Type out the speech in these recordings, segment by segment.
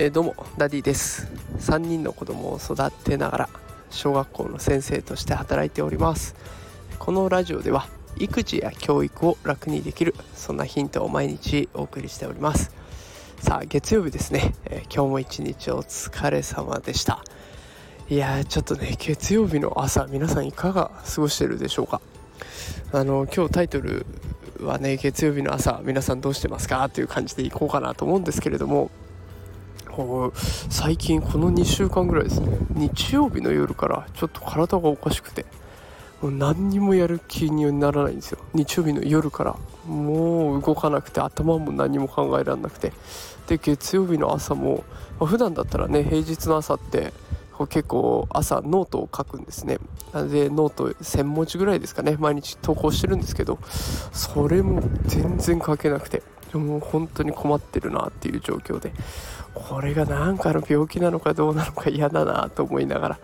えー、どうもダディです。3人の子供を育てながら小学校の先生として働いております。このラジオでは育児や教育を楽にできるそんなヒントを毎日お送りしております。さあ月曜日ですね、えー、今日も一日お疲れ様でした。いやちょっとね月曜日の朝皆さんいかが過ごしてるでしょうか。あの今日タイトルはね月曜日の朝皆さんどうしてますか？という感じでいこうかなと思うんですけれども。最近この2週間ぐらいですね。日曜日の夜からちょっと体がおかしくてもう何にもやる気にならないんですよ。日曜日の夜から。もう動かなくて頭も何も考えられなくて。で月曜日の朝も、まあ、普段だったらね平日の朝って結構朝ノートを書くんですね。でノート1000文字ぐらいですかね。毎日投稿してるんですけどそれも全然書けなくてもう本当に困ってるなっていう状況でこれが何かの病気なのかどうなのか嫌だなと思いながら。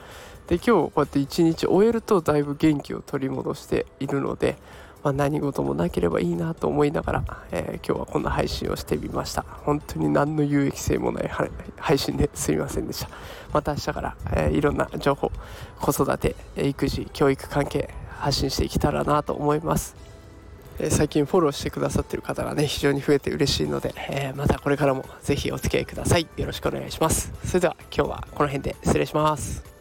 で今日こうやって一日終えるとだいぶ元気を取り戻しているので、まあ、何事もなければいいなと思いながら、えー、今日はこんな配信をしてみました。本当に何の有益性もない配信ですみませんでした。また明日から、えー、いろんな情報子育て育児教育関係発信していけたらなと思います。最近フォローしてくださってる方がね非常に増えて嬉しいので、えー、またこれからもぜひお付き合いください。よろしくお願いします。それでは今日はこの辺で失礼します。